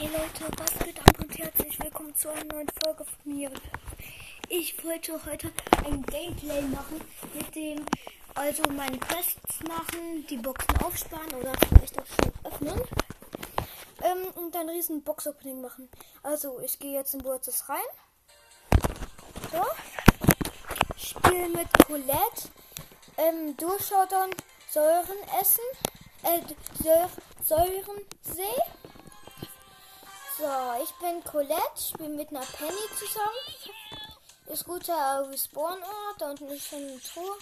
Hey Leute, was geht ab und herzlich willkommen zu einer neuen Folge von mir. Ich wollte heute ein Gameplay machen mit dem, also meine Quests machen, die Boxen aufsparen oder vielleicht auch schon öffnen. Ähm, und dann riesen Box-Opening machen. Also ich gehe jetzt in Wurzel's rein. So. Spiel mit Colette. Ähm, Durchschaudern, Säuren essen. Äh, Säurensee. So, ich bin Colette, spiele mit einer Penny zusammen. Ist guter Respawn-Ort. Da unten ist schon eine Truhe.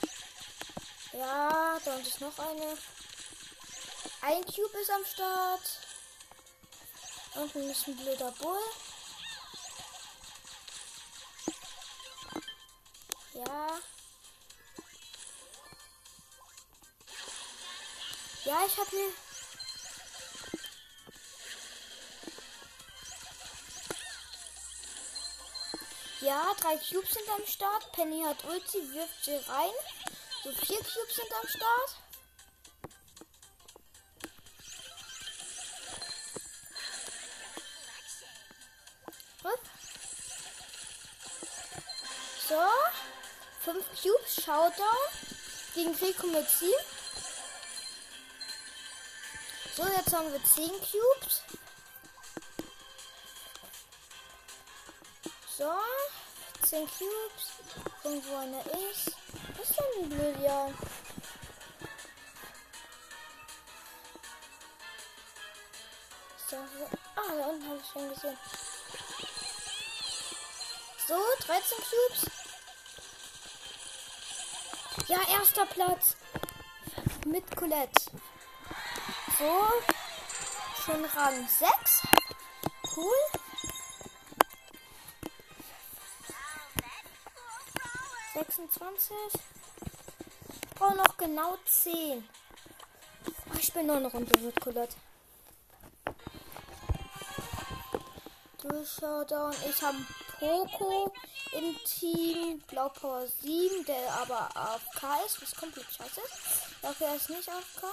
Ja, da unten ist noch eine. Ein Cube ist am Start. Da unten ist ein blöder Bull. Ja. Ja, ich habe hier Ja, drei Cubes sind am Start. Penny hat Ulti, wirft sie rein. So vier Cubes sind am Start. So. Fünf Cubes, Showdown. Gegen Rico mit sieben. So, jetzt haben wir zehn Cubes. So. 10 Cubes. Irgendwo einer ist. Was ist denn ja? So, ah, da unten habe ich schon gesehen. So, 13 Cubes. Ja, erster Platz. Mit Colette. So. Schon Rang 6. Cool. Sechsundzwanzig. Ich brauche noch genau zehn. Ich bin noch eine Runde mit. Ich habe Poco im Team. Blaupower 7, der aber AFK ist, was komplett scheiße ist. Dafür ist nicht AFK.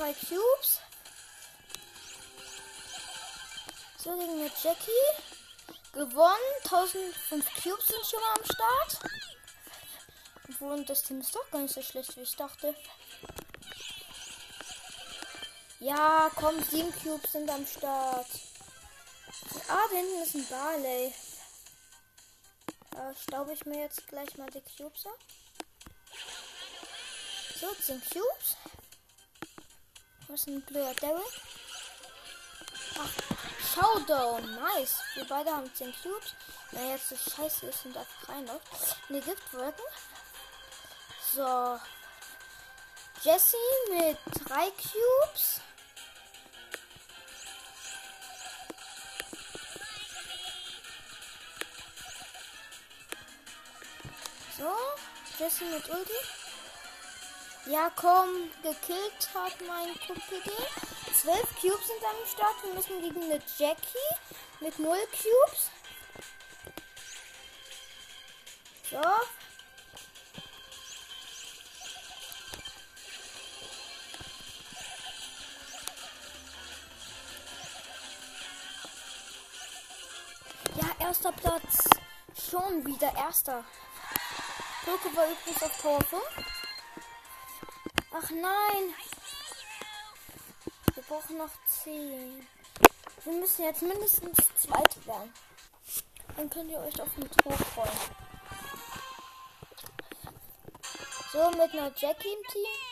Drei Cubes. So, gegen eine Jackie. Gewonnen. 1005 Cubes sind schon mal am Start. Obwohl, das Team ist doch gar nicht so schlecht, wie ich dachte. Ja, komm, 7 Cubes sind am Start. Ah, da hinten ist ein Barley. Da staube ich mir jetzt gleich mal die Cubes ab. So, 10 Cubes. Was ist ein blöder Daryl? Ach, Showdown. Nice. Wir beide haben 10 Cubes. Wenn jetzt so scheiße ist und einfach reinläuft. Ne, Giftwolken. So. Jesse mit 3 Cubes. So. Jesse mit Ulti. Ja, komm, gekillt hat mein Kumpel den. Zwölf Cubes sind am Start. Wir müssen gegen eine Jackie mit null Cubes. So. Ja, erster Platz. Schon wieder erster. Poke war übrigens auf 5. Ach nein. Wir brauchen noch 10. Wir müssen jetzt mindestens zweite werden. Dann könnt ihr euch auf den Tor freuen. So, mit einer Jackie im Team.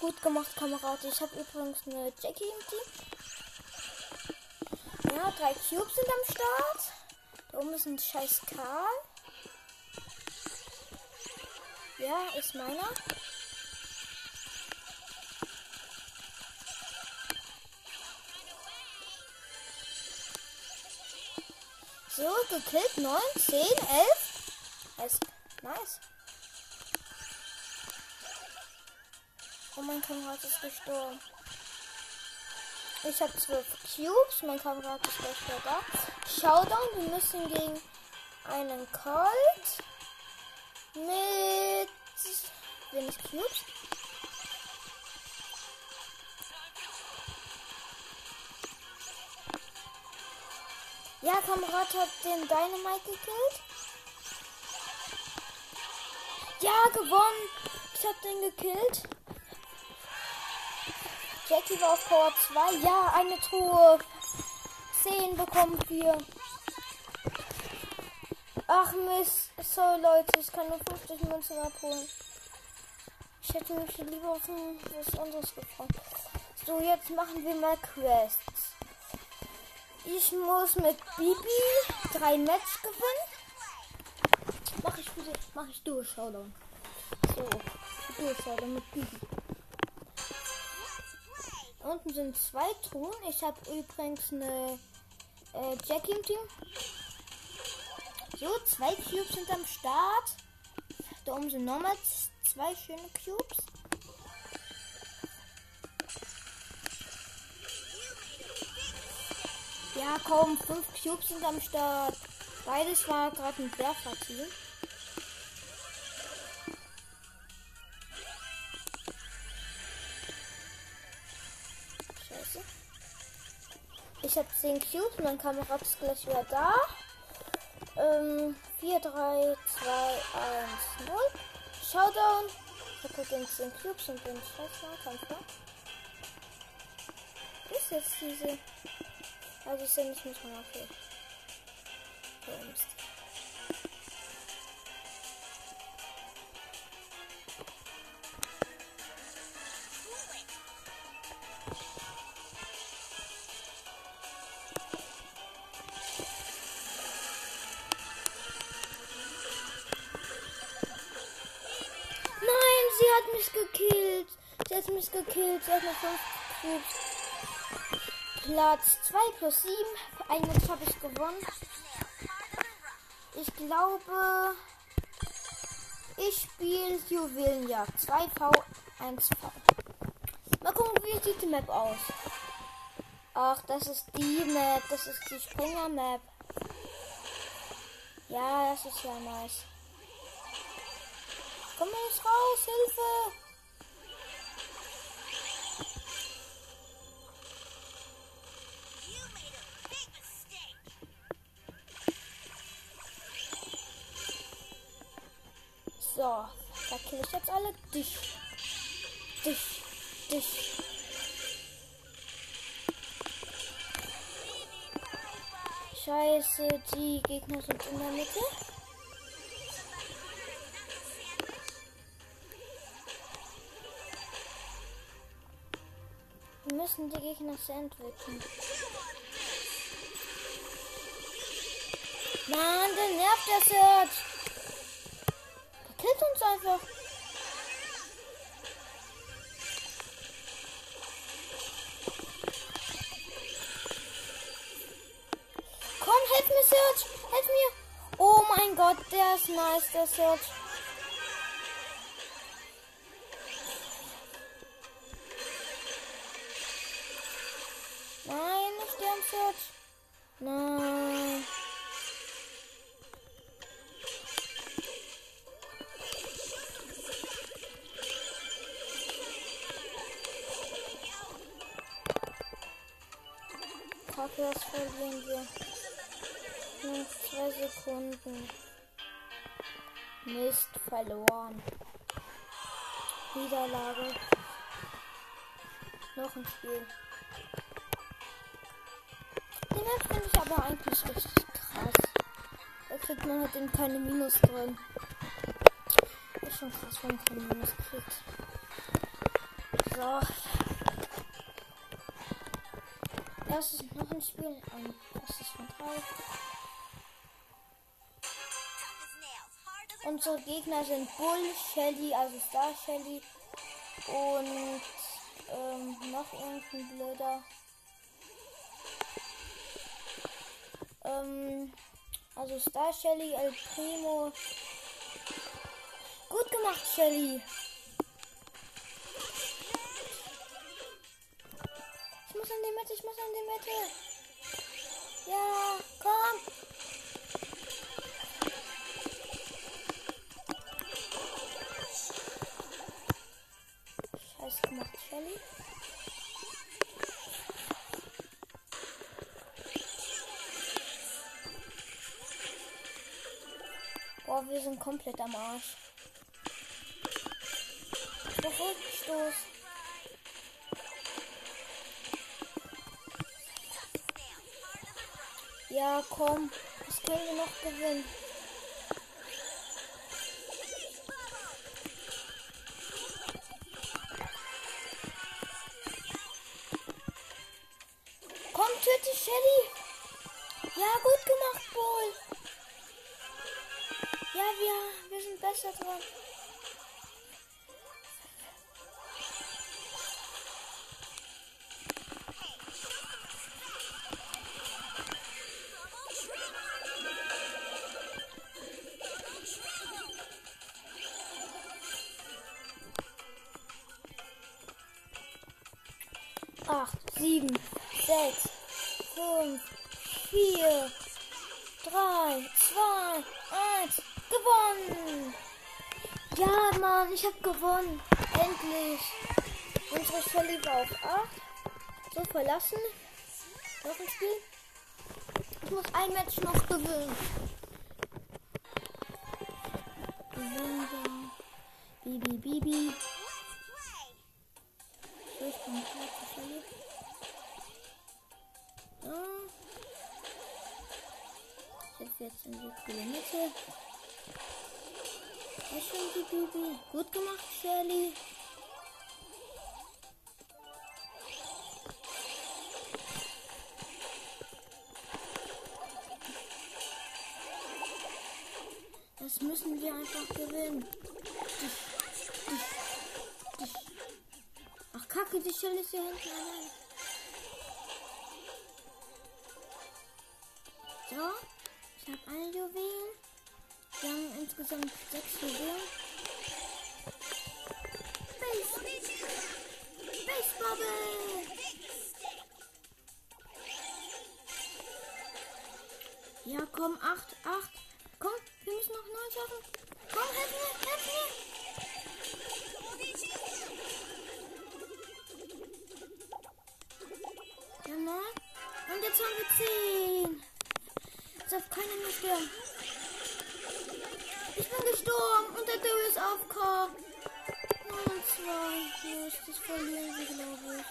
Gut gemacht, Kamerad. Ich habe übrigens eine Jackie im Team. Ja, drei Cubes sind am Start. Da oben ist ein scheiß Karl. Ja, ist meiner. So, gekillt. 9, 10, 11. Nice. Mein Kamerad ist gestorben. Ich habe 12 Cubes. Mein Kamerad ist gleich da. Showdown. Wir müssen gegen einen Colt mit wenig Cubes. Ja, Kamerad hat den Dynamite gekillt. Ja, gewonnen. Ich hab den gekillt. Jackie war auf Power 2. Ja, eine Truhe. 10 bekommen wir. Ach Mist. Sorry Leute, ich kann nur 50 Münzen abholen. Ich hätte mich lieber auf was anderes gefreut. So, jetzt machen wir mal Quests. Ich muss mit Bibi drei Match gewinnen. Mach ich mach ich durch, Showdown. So, durch, Showdown mit Bibi. Unten sind zwei Truhen. Ich habe übrigens eine äh, Jackie im Team. So, zwei Cubes sind am Start. Da oben sind nochmal zwei schöne Cubes. Ja, komm, fünf Cubes sind am Start. Beides war gerade ein Werferteam. Scheiße. Ich habe 10 Cubes, mein Kamerad ist gleich wieder da. Ähm, 4, 3, 2, 1, 0. Showdown. Ich habe den 10 Cubes und bin scheiße Kampf. Ist jetzt diese. Also ist ja nicht mit meiner okay. Mich gekillt. 5 Cubes. Platz 2 plus 7. Ein habe ich gewonnen. Ich glaube, ich spiele Juwelenjagd 2V 1V. Mal gucken, wie sieht die Map aus. Ach, das ist die Map. Das ist die Springer-Map. Ja, das ist ja nice. Komm jetzt raus, Hilfe! So, da kill ich jetzt alle. Dich. Dich. Dich. Scheiße, die Gegner sind in der Mitte. Wir müssen die Gegner sandwichen. Mann, der nervt das jetzt. Killt uns einfach. Komm, helf mir, Search. Helf mir. Oh mein Gott, der ist nice, der Search. Nein, nicht der Search. Nein. Das verlieren wir. Nur zwei Sekunden. Mist, verloren. Niederlage. Noch ein Spiel. Den finde ich aber eigentlich richtig krass. Da kriegt man halt eben keine Minus drin. Ist schon krass, wenn man keine Minus kriegt. So. Lass es noch ein Spiel. Ein erstes von drei. Unsere Gegner sind Bull, Shelly, also Star Shelly und ähm, noch irgendein blöder. Ähm, also Star Shelly, El Primo. Gut gemacht, Shelly. Muss an die Mitte, ich muss an die Mitte. Ja, komm. Scheiß gemacht, Shelly. Boah, wir sind komplett am Arsch. Rückstoß. Ja, komm. Das können wir noch gewinnen. Komm, töte Shelly. Ja, gut gemacht, Bull. Ja, wir, wir sind besser dran. Acht, sieben, sechs, fünf, vier, drei, zwei, eins, gewonnen! Ja, Mann, ich hab gewonnen. Endlich. Unsere Shelly war auf 8. So, verlassen. Noch ein Spiel. Ich muss ein Match noch gewinnen. Bibi, Bibi. Ich bin klar jetzt in die coole Mitte. Ja, schön, die Bibi. Gut gemacht, Shelly. Das müssen wir einfach gewinnen. Ach, kacke, die Shelly ist hier hinten allein. So, ich habe eine Juwelen. Wir haben insgesamt sechs Juwelen. Base. Base Bubble. Ja, komm, acht, acht. Komm, wir müssen noch neun schaffen. Komm, helf mir, helf mir. Ja, neun. Und jetzt haben wir zehn. Darf keiner mehr sterben. Ich bin gestorben und der Döll ist aufgekommen. 9 und 2. Yes, das verlieren wir, glaube ich.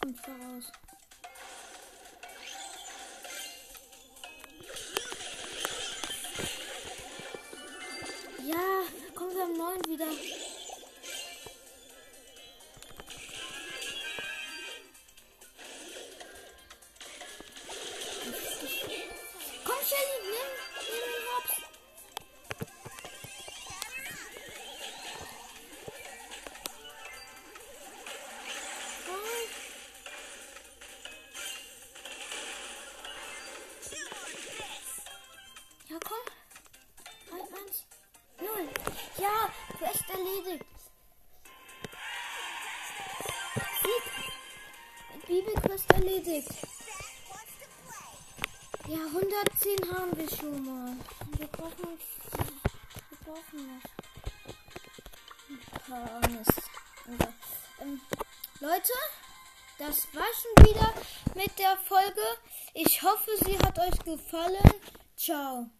Kommt voraus. Ja, kommen wir am 9 wieder. Ja, Quest erledigt. Sieg. Bibelquest erledigt. Ja, 110 haben wir schon mal. Wir brauchen, wir brauchen noch ein paar Mist. Also, ähm, Leute, das war schon wieder mit der Folge. Ich hoffe, sie hat euch gefallen. Ciao.